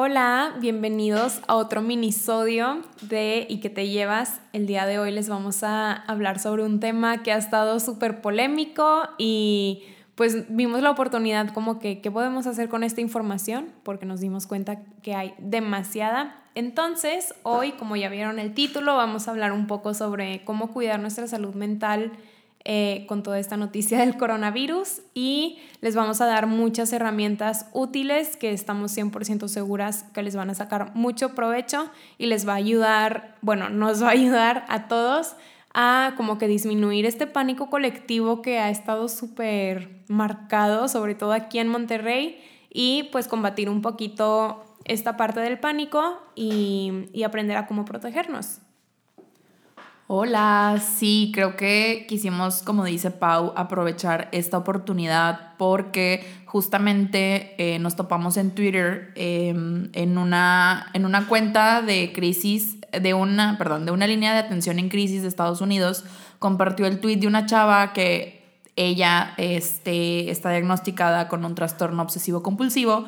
Hola, bienvenidos a otro minisodio de ¿Y que te llevas? El día de hoy les vamos a hablar sobre un tema que ha estado súper polémico y pues vimos la oportunidad como que qué podemos hacer con esta información porque nos dimos cuenta que hay demasiada. Entonces, hoy, como ya vieron el título, vamos a hablar un poco sobre cómo cuidar nuestra salud mental eh, con toda esta noticia del coronavirus y les vamos a dar muchas herramientas útiles que estamos 100% seguras que les van a sacar mucho provecho y les va a ayudar, bueno, nos va a ayudar a todos a como que disminuir este pánico colectivo que ha estado súper marcado, sobre todo aquí en Monterrey, y pues combatir un poquito esta parte del pánico y, y aprender a cómo protegernos. Hola, sí, creo que quisimos, como dice Pau, aprovechar esta oportunidad porque justamente eh, nos topamos en Twitter em, en, una, en una cuenta de crisis, de una, perdón, de una línea de atención en crisis de Estados Unidos, compartió el tweet de una chava que ella este, está diagnosticada con un trastorno obsesivo compulsivo.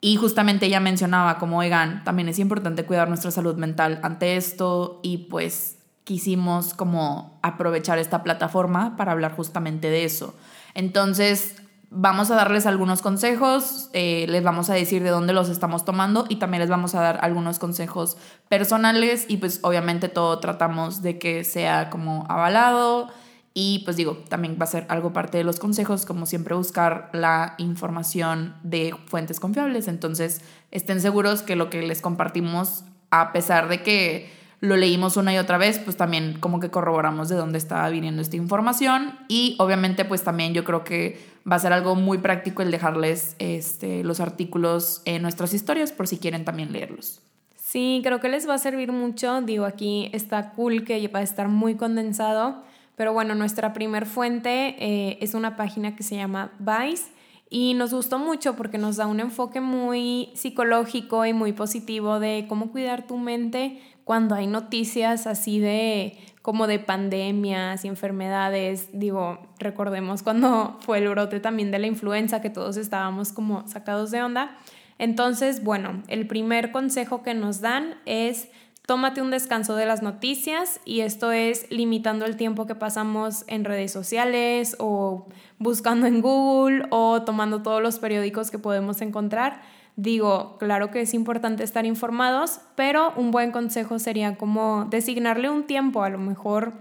Y justamente ella mencionaba como, oigan, también es importante cuidar nuestra salud mental ante esto y pues quisimos como aprovechar esta plataforma para hablar justamente de eso. Entonces, vamos a darles algunos consejos, eh, les vamos a decir de dónde los estamos tomando y también les vamos a dar algunos consejos personales y pues obviamente todo tratamos de que sea como avalado y pues digo, también va a ser algo parte de los consejos, como siempre buscar la información de fuentes confiables. Entonces, estén seguros que lo que les compartimos, a pesar de que lo leímos una y otra vez, pues también como que corroboramos de dónde estaba viniendo esta información y obviamente pues también yo creo que va a ser algo muy práctico el dejarles este, los artículos en nuestras historias por si quieren también leerlos. Sí, creo que les va a servir mucho. Digo, aquí está cool que va a estar muy condensado. Pero bueno, nuestra primer fuente eh, es una página que se llama Vice y nos gustó mucho porque nos da un enfoque muy psicológico y muy positivo de cómo cuidar tu mente cuando hay noticias así de como de pandemias y enfermedades, digo, recordemos cuando fue el brote también de la influenza que todos estábamos como sacados de onda. Entonces, bueno, el primer consejo que nos dan es tómate un descanso de las noticias y esto es limitando el tiempo que pasamos en redes sociales o buscando en Google o tomando todos los periódicos que podemos encontrar Digo, claro que es importante estar informados, pero un buen consejo sería como designarle un tiempo, a lo mejor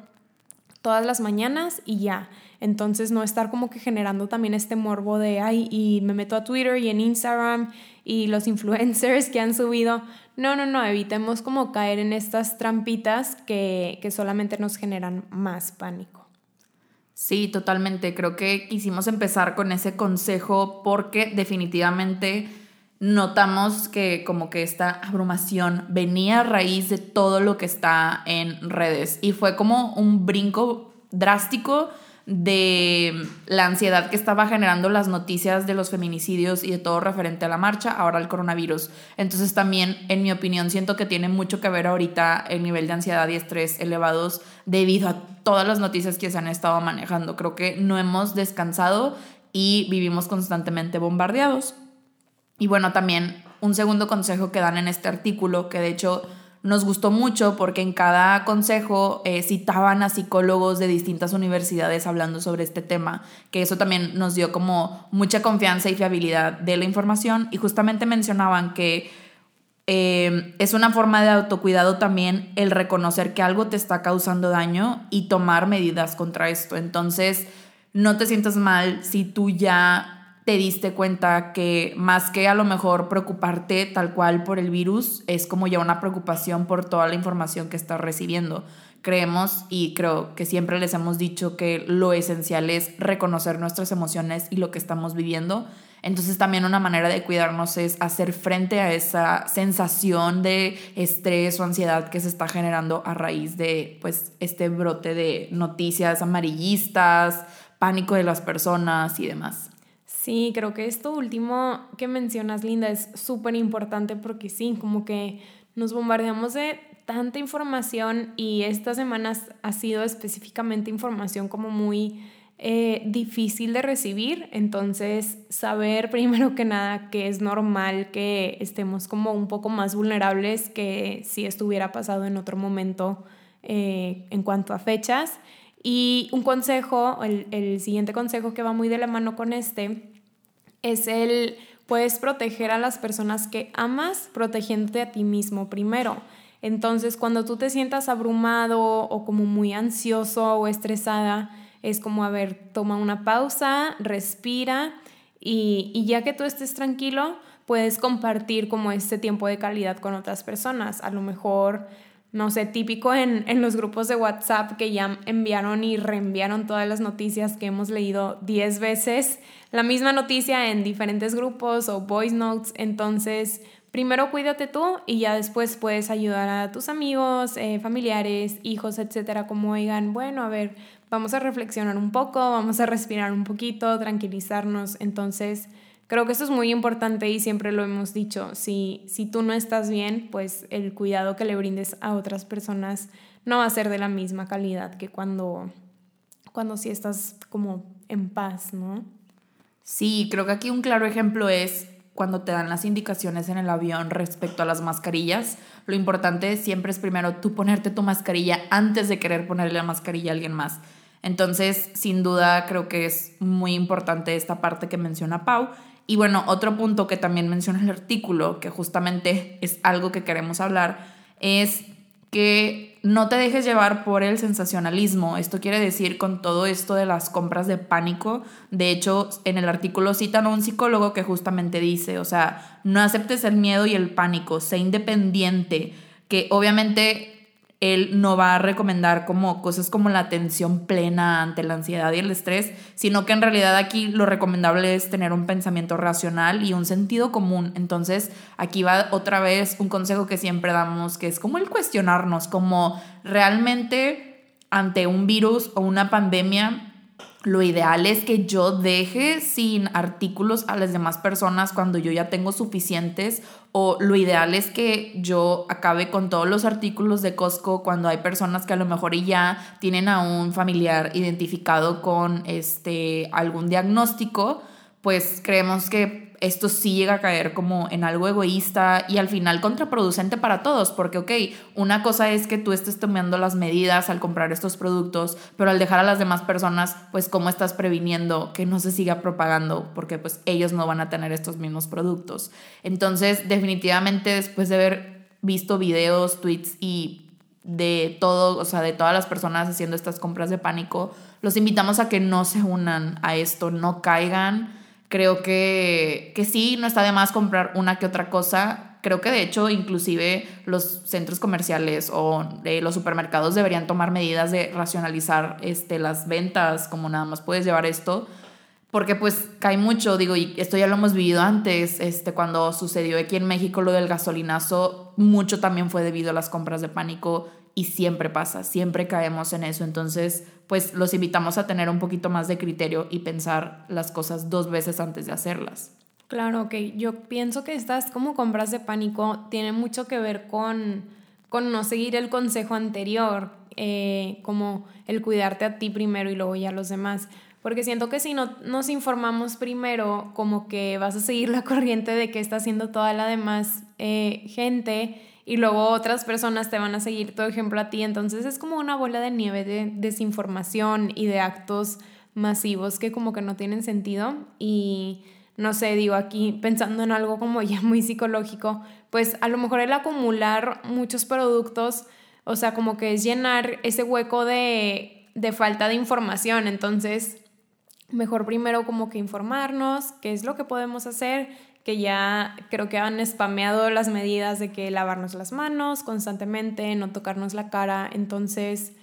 todas las mañanas y ya. Entonces no estar como que generando también este morbo de, ay, y me meto a Twitter y en Instagram y los influencers que han subido. No, no, no, evitemos como caer en estas trampitas que, que solamente nos generan más pánico. Sí, totalmente. Creo que quisimos empezar con ese consejo porque definitivamente notamos que como que esta abrumación venía a raíz de todo lo que está en redes y fue como un brinco drástico de la ansiedad que estaba generando las noticias de los feminicidios y de todo referente a la marcha, ahora el coronavirus. Entonces también, en mi opinión, siento que tiene mucho que ver ahorita el nivel de ansiedad y estrés elevados debido a todas las noticias que se han estado manejando. Creo que no hemos descansado y vivimos constantemente bombardeados. Y bueno, también un segundo consejo que dan en este artículo, que de hecho nos gustó mucho porque en cada consejo eh, citaban a psicólogos de distintas universidades hablando sobre este tema, que eso también nos dio como mucha confianza y fiabilidad de la información y justamente mencionaban que eh, es una forma de autocuidado también el reconocer que algo te está causando daño y tomar medidas contra esto. Entonces, no te sientas mal si tú ya te diste cuenta que más que a lo mejor preocuparte tal cual por el virus, es como ya una preocupación por toda la información que estás recibiendo. Creemos y creo que siempre les hemos dicho que lo esencial es reconocer nuestras emociones y lo que estamos viviendo. Entonces también una manera de cuidarnos es hacer frente a esa sensación de estrés o ansiedad que se está generando a raíz de pues este brote de noticias amarillistas, pánico de las personas y demás. Sí, creo que esto último que mencionas, Linda, es súper importante porque sí, como que nos bombardeamos de tanta información y estas semanas ha sido específicamente información como muy eh, difícil de recibir, entonces saber primero que nada que es normal que estemos como un poco más vulnerables que si estuviera pasado en otro momento eh, en cuanto a fechas. Y un consejo, el, el siguiente consejo que va muy de la mano con este, es el, puedes proteger a las personas que amas protegiéndote a ti mismo primero. Entonces, cuando tú te sientas abrumado o como muy ansioso o estresada, es como, a ver, toma una pausa, respira y, y ya que tú estés tranquilo, puedes compartir como este tiempo de calidad con otras personas. A lo mejor no sé, típico en, en, los grupos de WhatsApp que ya enviaron y reenviaron todas las noticias que hemos leído 10 veces, la misma noticia en diferentes grupos o voice notes. Entonces, primero cuídate tú y ya después puedes ayudar a tus amigos, eh, familiares, hijos, etcétera, como digan, bueno, a ver, vamos a reflexionar un poco, vamos a respirar un poquito, tranquilizarnos. Entonces, Creo que esto es muy importante y siempre lo hemos dicho. Si, si tú no estás bien, pues el cuidado que le brindes a otras personas no va a ser de la misma calidad que cuando, cuando sí estás como en paz, ¿no? Sí, creo que aquí un claro ejemplo es cuando te dan las indicaciones en el avión respecto a las mascarillas. Lo importante siempre es primero tú ponerte tu mascarilla antes de querer ponerle la mascarilla a alguien más. Entonces, sin duda, creo que es muy importante esta parte que menciona Pau y bueno, otro punto que también menciona el artículo, que justamente es algo que queremos hablar, es que no te dejes llevar por el sensacionalismo. Esto quiere decir con todo esto de las compras de pánico. De hecho, en el artículo citan a un psicólogo que justamente dice, o sea, no aceptes el miedo y el pánico, sé independiente, que obviamente él no va a recomendar como cosas como la atención plena ante la ansiedad y el estrés, sino que en realidad aquí lo recomendable es tener un pensamiento racional y un sentido común. Entonces, aquí va otra vez un consejo que siempre damos, que es como el cuestionarnos, como realmente ante un virus o una pandemia, lo ideal es que yo deje sin artículos a las demás personas cuando yo ya tengo suficientes o lo ideal es que yo acabe con todos los artículos de Costco cuando hay personas que a lo mejor ya tienen a un familiar identificado con este algún diagnóstico, pues creemos que esto sí llega a caer como en algo egoísta y al final contraproducente para todos, porque, ok, una cosa es que tú estés tomando las medidas al comprar estos productos, pero al dejar a las demás personas, pues, ¿cómo estás previniendo que no se siga propagando? Porque, pues, ellos no van a tener estos mismos productos. Entonces, definitivamente, después de haber visto videos, tweets y de todo, o sea, de todas las personas haciendo estas compras de pánico, los invitamos a que no se unan a esto, no caigan Creo que, que sí, no está de más comprar una que otra cosa. Creo que de hecho inclusive los centros comerciales o eh, los supermercados deberían tomar medidas de racionalizar este, las ventas, como nada más puedes llevar esto porque pues cae mucho, digo, y esto ya lo hemos vivido antes, este, cuando sucedió aquí en México lo del gasolinazo, mucho también fue debido a las compras de pánico y siempre pasa, siempre caemos en eso, entonces pues los invitamos a tener un poquito más de criterio y pensar las cosas dos veces antes de hacerlas. Claro, ok, yo pienso que estas como compras de pánico tienen mucho que ver con, con no seguir el consejo anterior, eh, como el cuidarte a ti primero y luego ya a los demás. Porque siento que si no nos informamos primero, como que vas a seguir la corriente de qué está haciendo toda la demás eh, gente y luego otras personas te van a seguir todo ejemplo a ti. Entonces es como una bola de nieve de desinformación y de actos masivos que como que no tienen sentido. Y no sé, digo aquí pensando en algo como ya muy psicológico, pues a lo mejor el acumular muchos productos, o sea, como que es llenar ese hueco de, de falta de información. Entonces mejor primero como que informarnos qué es lo que podemos hacer, que ya creo que han spameado las medidas de que lavarnos las manos constantemente, no tocarnos la cara. Entonces,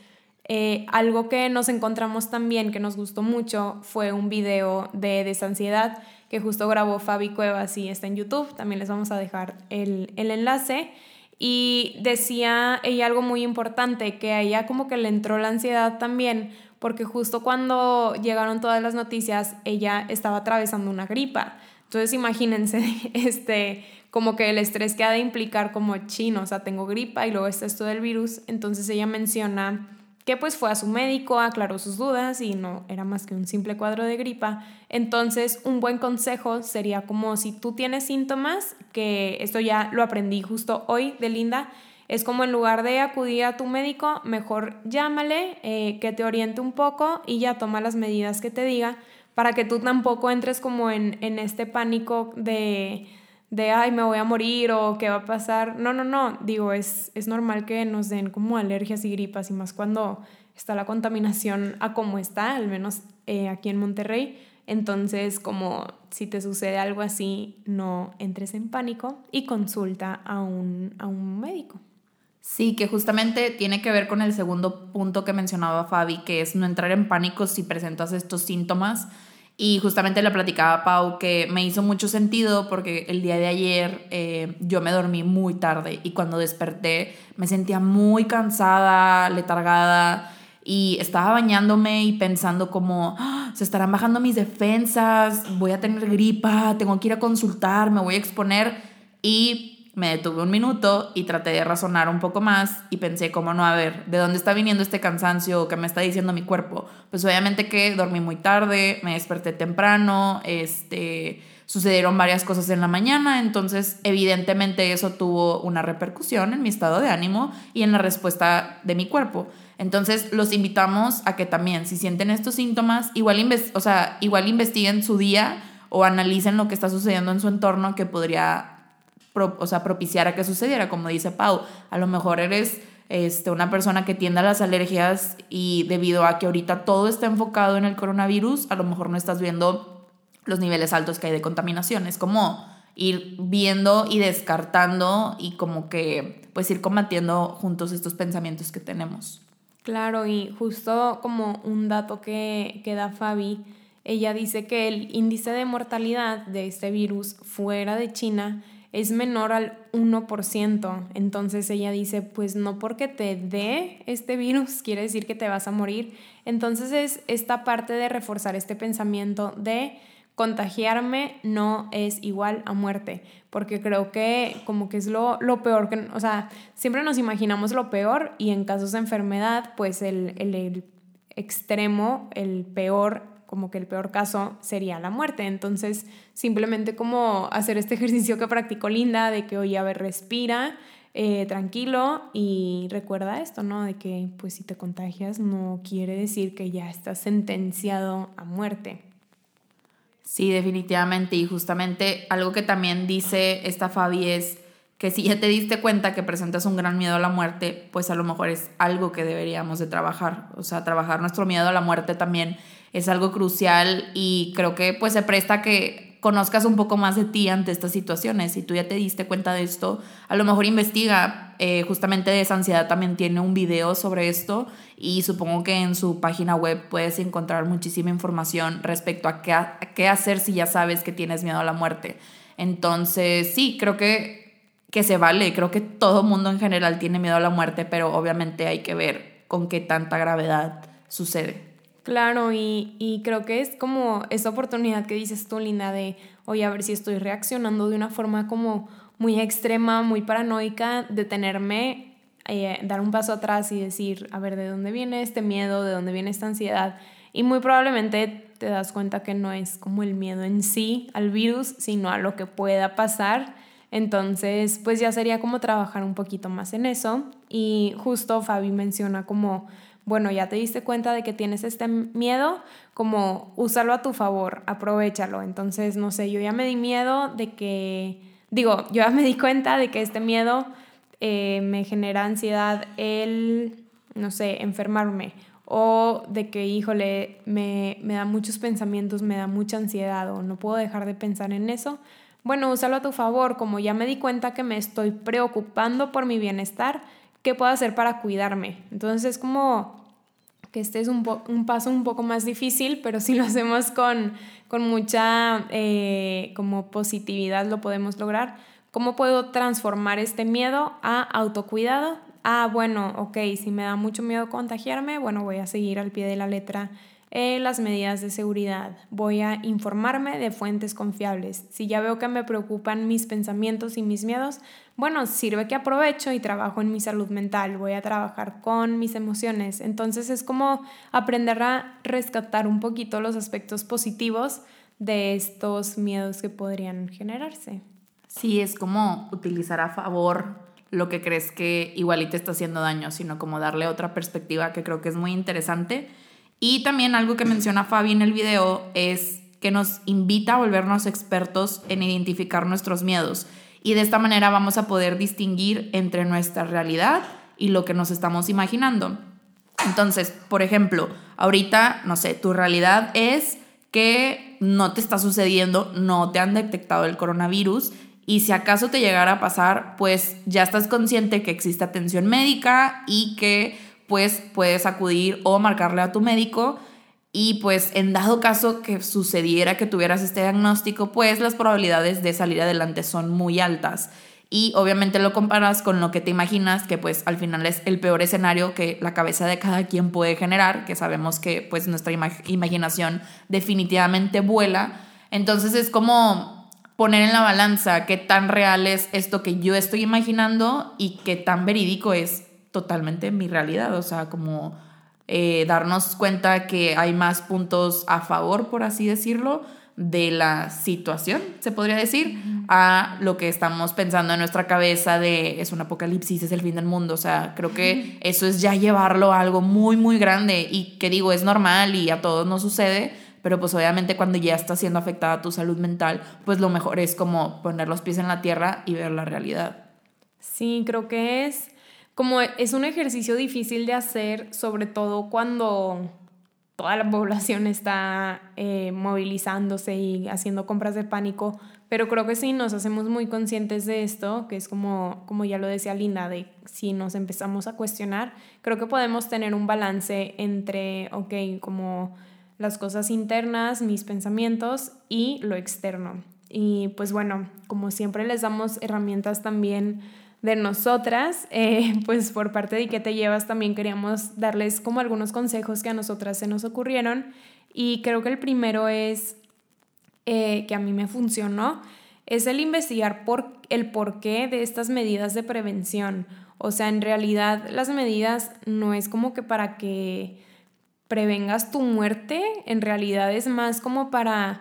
eh, algo que nos encontramos también que nos gustó mucho fue un video de desansiedad que justo grabó Fabi Cuevas y está en YouTube. También les vamos a dejar el, el enlace. Y decía ella algo muy importante, que a ella como que le entró la ansiedad también porque justo cuando llegaron todas las noticias, ella estaba atravesando una gripa. Entonces imagínense, este, como que el estrés que ha de implicar como chino, o sea, tengo gripa y luego está esto del virus. Entonces ella menciona que pues fue a su médico, aclaró sus dudas y no era más que un simple cuadro de gripa. Entonces, un buen consejo sería como si tú tienes síntomas, que esto ya lo aprendí justo hoy de Linda, es como en lugar de acudir a tu médico, mejor llámale, eh, que te oriente un poco y ya toma las medidas que te diga para que tú tampoco entres como en, en este pánico de de, ay, me voy a morir o qué va a pasar. No, no, no, digo, es, es normal que nos den como alergias y gripas y más cuando está la contaminación a como está, al menos eh, aquí en Monterrey. Entonces, como si te sucede algo así, no entres en pánico y consulta a un, a un médico. Sí, que justamente tiene que ver con el segundo punto que mencionaba Fabi, que es no entrar en pánico si presentas estos síntomas y justamente le platicaba Pau que me hizo mucho sentido porque el día de ayer eh, yo me dormí muy tarde y cuando desperté me sentía muy cansada, letargada y estaba bañándome y pensando como, ah, se estarán bajando mis defensas, voy a tener gripa, tengo que ir a consultar, me voy a exponer y me detuve un minuto y traté de razonar un poco más y pensé, como no, a ver, ¿de dónde está viniendo este cansancio que me está diciendo mi cuerpo? Pues obviamente que dormí muy tarde, me desperté temprano, este, sucedieron varias cosas en la mañana, entonces evidentemente eso tuvo una repercusión en mi estado de ánimo y en la respuesta de mi cuerpo. Entonces los invitamos a que también, si sienten estos síntomas, igual, o sea, igual investiguen su día o analicen lo que está sucediendo en su entorno que podría o sea, propiciar a que sucediera, como dice Pau. A lo mejor eres este, una persona que tiende a las alergias y debido a que ahorita todo está enfocado en el coronavirus, a lo mejor no estás viendo los niveles altos que hay de contaminación. Es como ir viendo y descartando y como que pues ir combatiendo juntos estos pensamientos que tenemos. Claro, y justo como un dato que, que da Fabi, ella dice que el índice de mortalidad de este virus fuera de China es menor al 1%. Entonces ella dice, pues no porque te dé este virus quiere decir que te vas a morir. Entonces es esta parte de reforzar este pensamiento de contagiarme no es igual a muerte, porque creo que como que es lo, lo peor, que, o sea, siempre nos imaginamos lo peor y en casos de enfermedad, pues el, el, el extremo, el peor como que el peor caso sería la muerte. Entonces, simplemente como hacer este ejercicio que practicó Linda, de que, oye, a ver, respira, eh, tranquilo y recuerda esto, ¿no? De que, pues, si te contagias no quiere decir que ya estás sentenciado a muerte. Sí, definitivamente. Y justamente algo que también dice esta Fabi es que si ya te diste cuenta que presentas un gran miedo a la muerte, pues a lo mejor es algo que deberíamos de trabajar. O sea, trabajar nuestro miedo a la muerte también es algo crucial y creo que pues se presta que conozcas un poco más de ti ante estas situaciones. Si tú ya te diste cuenta de esto, a lo mejor investiga. Eh, justamente de ansiedad también tiene un video sobre esto y supongo que en su página web puedes encontrar muchísima información respecto a qué, qué hacer si ya sabes que tienes miedo a la muerte. Entonces, sí, creo que, que se vale. Creo que todo mundo en general tiene miedo a la muerte, pero obviamente hay que ver con qué tanta gravedad sucede. Claro, y, creo que es como esa oportunidad que dices tú, Linda, de, oye, a ver si estoy reaccionando de una forma como muy extrema, muy paranoica, detenerme, eh, dar un paso atrás y decir, a ver, ¿de dónde viene este miedo? ¿De dónde viene esta ansiedad? Y muy probablemente te das cuenta que no es como el miedo en sí al virus, sino a lo que pueda pasar. Entonces, pues ya sería como trabajar un poquito más en eso. Y justo Fabi menciona como bueno, ya te diste cuenta de que tienes este miedo, como úsalo a tu favor, aprovechalo. Entonces, no sé, yo ya me di miedo de que, digo, yo ya me di cuenta de que este miedo eh, me genera ansiedad el, no sé, enfermarme o de que, híjole, me, me da muchos pensamientos, me da mucha ansiedad o no puedo dejar de pensar en eso. Bueno, úsalo a tu favor, como ya me di cuenta que me estoy preocupando por mi bienestar, ¿qué puedo hacer para cuidarme? Entonces es como que este es un, un paso un poco más difícil, pero si lo hacemos con, con mucha eh, como positividad lo podemos lograr. ¿Cómo puedo transformar este miedo a autocuidado? Ah, bueno, ok, si me da mucho miedo contagiarme, bueno, voy a seguir al pie de la letra las medidas de seguridad. Voy a informarme de fuentes confiables. Si ya veo que me preocupan mis pensamientos y mis miedos, bueno, sirve que aprovecho y trabajo en mi salud mental. Voy a trabajar con mis emociones. Entonces es como aprender a rescatar un poquito los aspectos positivos de estos miedos que podrían generarse. Sí, es como utilizar a favor lo que crees que igual te está haciendo daño, sino como darle otra perspectiva que creo que es muy interesante. Y también algo que menciona Fabi en el video es que nos invita a volvernos expertos en identificar nuestros miedos. Y de esta manera vamos a poder distinguir entre nuestra realidad y lo que nos estamos imaginando. Entonces, por ejemplo, ahorita, no sé, tu realidad es que no te está sucediendo, no te han detectado el coronavirus y si acaso te llegara a pasar, pues ya estás consciente que existe atención médica y que pues puedes acudir o marcarle a tu médico y pues en dado caso que sucediera que tuvieras este diagnóstico, pues las probabilidades de salir adelante son muy altas y obviamente lo comparas con lo que te imaginas, que pues al final es el peor escenario que la cabeza de cada quien puede generar, que sabemos que pues nuestra imaginación definitivamente vuela. Entonces es como poner en la balanza qué tan real es esto que yo estoy imaginando y qué tan verídico es totalmente mi realidad. O sea, como eh, darnos cuenta que hay más puntos a favor, por así decirlo, de la situación, se podría decir, a lo que estamos pensando en nuestra cabeza de es un apocalipsis, es el fin del mundo. O sea, creo que eso es ya llevarlo a algo muy, muy grande y que digo, es normal y a todos nos sucede, pero pues obviamente cuando ya está siendo afectada tu salud mental, pues lo mejor es como poner los pies en la tierra y ver la realidad. Sí, creo que es como es un ejercicio difícil de hacer, sobre todo cuando toda la población está eh, movilizándose y haciendo compras de pánico, pero creo que sí nos hacemos muy conscientes de esto, que es como, como ya lo decía Linda, de si nos empezamos a cuestionar, creo que podemos tener un balance entre, ok, como las cosas internas, mis pensamientos y lo externo. Y pues bueno, como siempre les damos herramientas también de nosotras, eh, pues por parte de qué te llevas también queríamos darles como algunos consejos que a nosotras se nos ocurrieron y creo que el primero es eh, que a mí me funcionó, es el investigar por el porqué de estas medidas de prevención. O sea, en realidad las medidas no es como que para que prevengas tu muerte, en realidad es más como para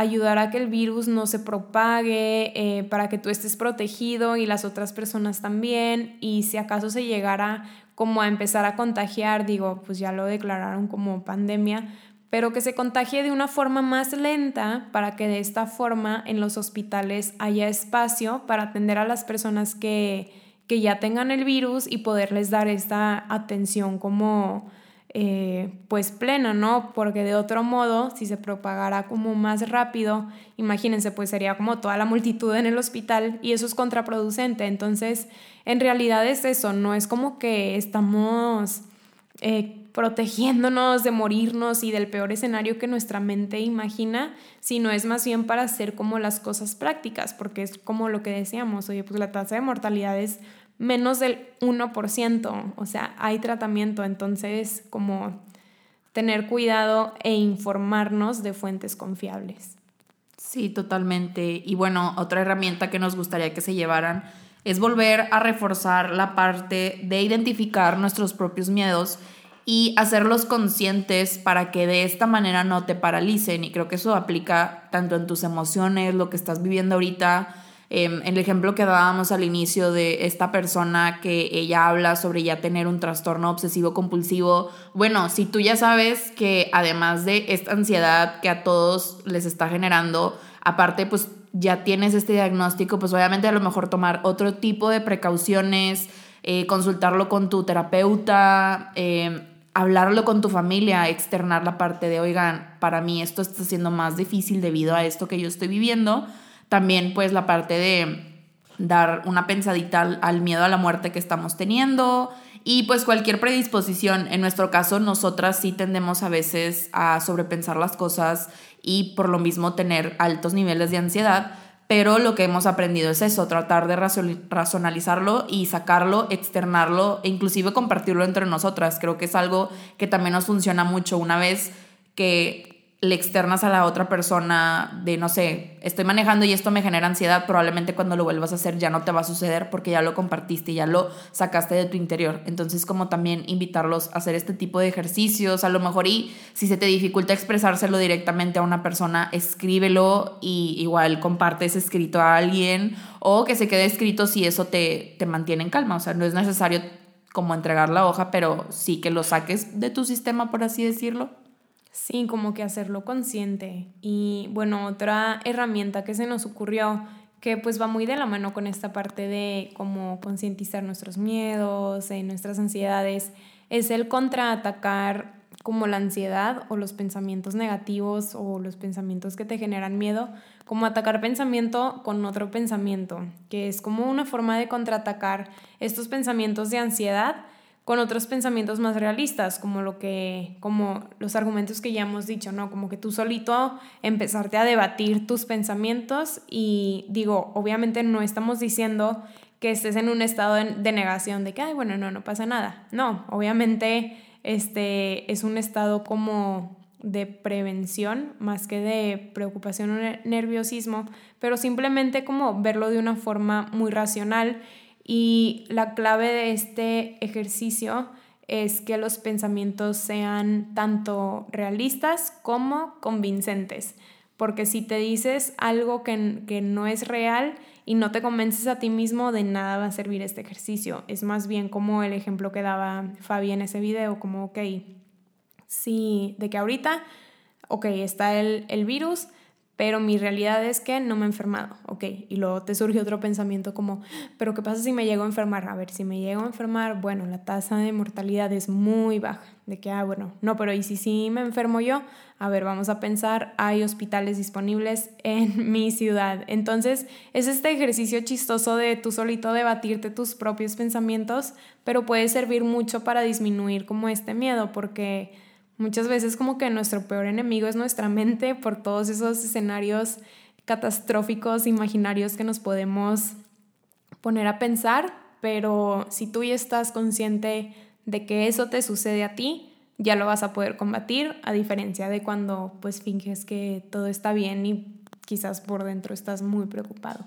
ayudar a que el virus no se propague, eh, para que tú estés protegido y las otras personas también. Y si acaso se llegara como a empezar a contagiar, digo, pues ya lo declararon como pandemia, pero que se contagie de una forma más lenta para que de esta forma en los hospitales haya espacio para atender a las personas que, que ya tengan el virus y poderles dar esta atención como eh, pues plena, ¿no? Porque de otro modo, si se propagara como más rápido, imagínense, pues sería como toda la multitud en el hospital y eso es contraproducente. Entonces, en realidad es eso, no es como que estamos eh, protegiéndonos de morirnos y del peor escenario que nuestra mente imagina, sino es más bien para hacer como las cosas prácticas, porque es como lo que decíamos, oye, pues la tasa de mortalidad es menos del 1%, o sea, hay tratamiento, entonces como tener cuidado e informarnos de fuentes confiables. Sí, totalmente. Y bueno, otra herramienta que nos gustaría que se llevaran es volver a reforzar la parte de identificar nuestros propios miedos y hacerlos conscientes para que de esta manera no te paralicen. Y creo que eso aplica tanto en tus emociones, lo que estás viviendo ahorita, Em, el ejemplo que dábamos al inicio de esta persona que ella habla sobre ya tener un trastorno obsesivo compulsivo, bueno, si tú ya sabes que además de esta ansiedad que a todos les está generando, aparte pues ya tienes este diagnóstico, pues obviamente a lo mejor tomar otro tipo de precauciones, eh, consultarlo con tu terapeuta, em, hablarlo con tu familia, externar la parte de, oigan, para mí esto está siendo más difícil debido a esto que yo estoy viviendo también pues la parte de dar una pensadita al, miedo a la muerte que estamos teniendo y pues cualquier predisposición. En nuestro caso, nosotras sí tendemos a veces a sobrepensar las cosas y por lo mismo tener altos niveles de ansiedad, pero lo que hemos aprendido es eso, tratar de racionalizarlo y sacarlo, externarlo e inclusive compartirlo entre nosotras. Creo que es algo que también nos funciona mucho. Una vez que le externas a la otra persona de, no sé, estoy manejando y esto me genera ansiedad, probablemente cuando lo vuelvas a hacer ya no te va a suceder porque ya lo compartiste, ya lo sacaste de tu interior. Entonces, como también invitarlos a hacer este tipo de ejercicios, a lo mejor y si se te dificulta expresárselo directamente a una persona, escríbelo y igual comparte ese escrito a alguien o que se quede escrito si eso te, te mantiene en calma. O sea, no es necesario como entregar la hoja, pero sí que lo saques de tu sistema, por así decirlo. Sí, como que hacerlo consciente. Y bueno, otra herramienta que se nos ocurrió, que pues va muy de la mano con esta parte de cómo concientizar nuestros miedos, y nuestras ansiedades, es el contraatacar como la ansiedad o los pensamientos negativos o los pensamientos que te generan miedo, como atacar pensamiento con otro pensamiento, que es como una forma de contraatacar estos pensamientos de ansiedad con otros pensamientos más realistas, como lo que, como los argumentos que ya hemos dicho, ¿no? Como que tú solito empezarte a debatir tus pensamientos y digo, obviamente no estamos diciendo que estés en un estado de, negación de que, ay, bueno, no, no pasa nada. No, obviamente este es un estado como de prevención más que de preocupación o nerviosismo, pero simplemente como verlo de una forma muy racional y la clave de este ejercicio es que los pensamientos sean tanto realistas como convincentes. Porque si te dices algo que, que, no es real y no te convences a ti mismo, de nada va a servir este ejercicio. Es más bien como el ejemplo que daba Fabi en ese video, como, ok, sí, de que ahorita, ok, está el, el virus, pero mi realidad es que no me he enfermado, ok, y luego te surge otro pensamiento como, pero ¿qué pasa si me llego a enfermar? A ver, si me llego a enfermar, bueno, la tasa de mortalidad es muy baja, de que, ah, bueno, no, pero ¿y si sí me enfermo yo? A ver, vamos a pensar, hay hospitales disponibles en mi ciudad. Entonces, es este ejercicio chistoso de tú solito debatirte tus propios pensamientos, pero puede servir mucho para disminuir como este miedo, porque Muchas veces como que nuestro peor enemigo es nuestra mente por todos esos escenarios catastróficos, imaginarios que nos podemos poner a pensar, pero si tú ya estás consciente de que eso te sucede a ti, ya lo vas a poder combatir, a diferencia de cuando pues finges que todo está bien y quizás por dentro estás muy preocupado.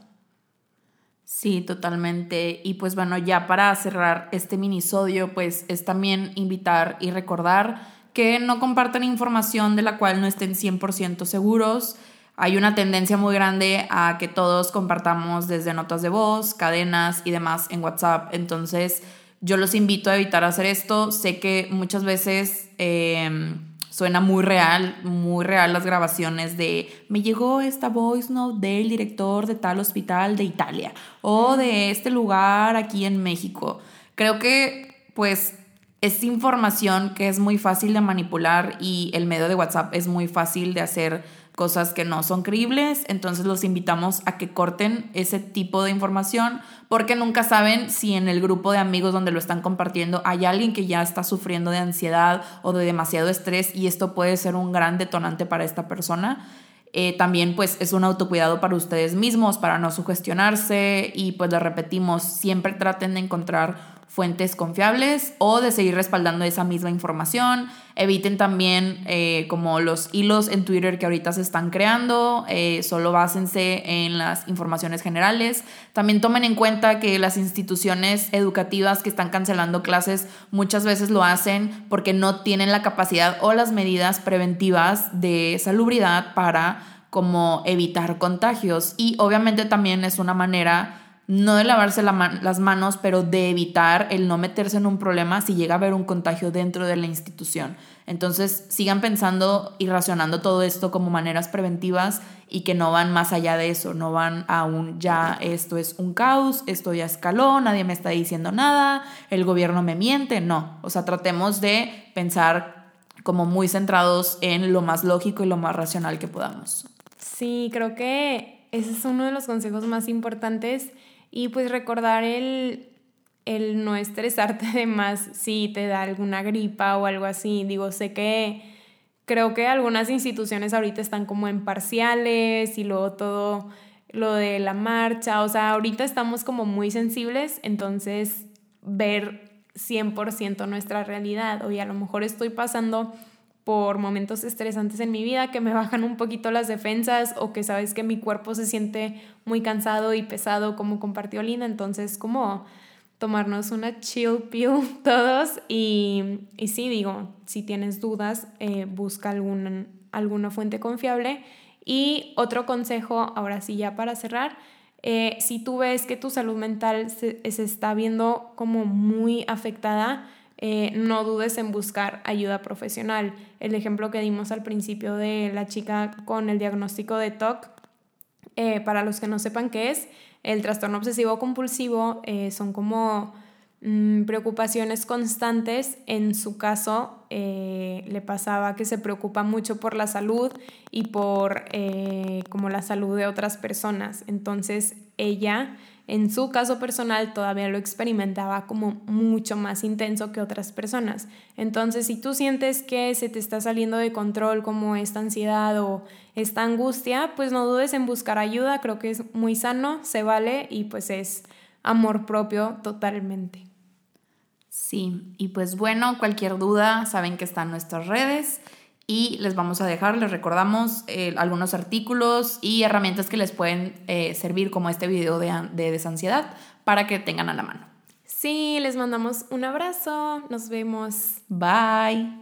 Sí, totalmente. Y pues bueno, ya para cerrar este minisodio, pues es también invitar y recordar que no compartan información de la cual no estén 100% seguros. Hay una tendencia muy grande a que todos compartamos desde notas de voz, cadenas y demás en WhatsApp. Entonces, yo los invito a evitar hacer esto. Sé que muchas veces em, suena muy real, muy real las grabaciones de me llegó esta voice note del director de tal hospital de Italia o de este lugar aquí en México. Creo que pues es información que es muy fácil de manipular y el medio de WhatsApp es muy fácil de hacer cosas que no son creíbles, entonces los invitamos a que corten ese tipo de información porque nunca saben si en el grupo de amigos donde lo están compartiendo hay alguien que ya está sufriendo de ansiedad o de demasiado estrés y esto puede ser un gran detonante para esta persona. Eh, también pues es un autocuidado para ustedes mismos, para no sugestionarse y pues lo repetimos, siempre traten de encontrar fuentes confiables o de seguir respaldando esa misma información. Eviten también eh, como los hilos en Twitter que ahorita se están creando, eh, solo básense en las informaciones generales. También tomen en cuenta que las instituciones educativas que están cancelando clases muchas veces lo hacen porque no tienen la capacidad o las medidas preventivas de salubridad para como evitar contagios y obviamente también es una manera no de lavarse las manos, pero de evitar el no meterse en un problema si llega a haber un contagio dentro de la institución. Entonces, sigan pensando y racionando todo esto como maneras preventivas y que no van más allá de eso, no van a un ya esto es un caos, esto ya escaló, nadie me está diciendo nada, el gobierno me miente, no. O sea, tratemos de pensar como muy centrados en lo más lógico y lo más racional que podamos. Sí, creo que ese es uno de los consejos más importantes y pues recordar el, el no estresarte de más si te da alguna gripa o algo así. Digo, sé que creo que algunas instituciones ahorita están como en parciales y luego todo lo de la marcha, o sea, ahorita estamos como muy sensibles, entonces ver 100% nuestra realidad, oye, a lo mejor estoy pasando por momentos estresantes en mi vida que me bajan un poquito las defensas o que sabes que mi cuerpo se siente muy cansado y pesado como compartió Linda, entonces como tomarnos una chill pill todos y, y sí digo, si tienes dudas, eh, busca algún, alguna fuente confiable. Y otro consejo, ahora sí ya para cerrar, eh, si tú ves que tu salud mental se, se está viendo como muy afectada, eh, no dudes en buscar ayuda profesional. El ejemplo que dimos al principio de la chica con el diagnóstico de TOC, eh, para los que no sepan qué es, el trastorno obsesivo compulsivo eh, son como mm, preocupaciones constantes. En su caso, le pasaba que se preocupa mucho por la salud y por como la salud de otras personas. Entonces, ella en su caso personal todavía lo experimentaba como mucho más intenso que otras personas. Entonces, si tú sientes que se te está saliendo de control como esta ansiedad o esta angustia, pues no dudes en buscar ayuda, creo que es muy sano, se vale y pues es amor propio totalmente. Sí, y pues bueno, cualquier duda, saben que están nuestras redes y les vamos a dejar, les recordamos eh, algunos artículos y herramientas que les pueden eh, servir como este video de, de desansiedad para que tengan a la mano. Sí, les mandamos un abrazo, nos vemos. Bye.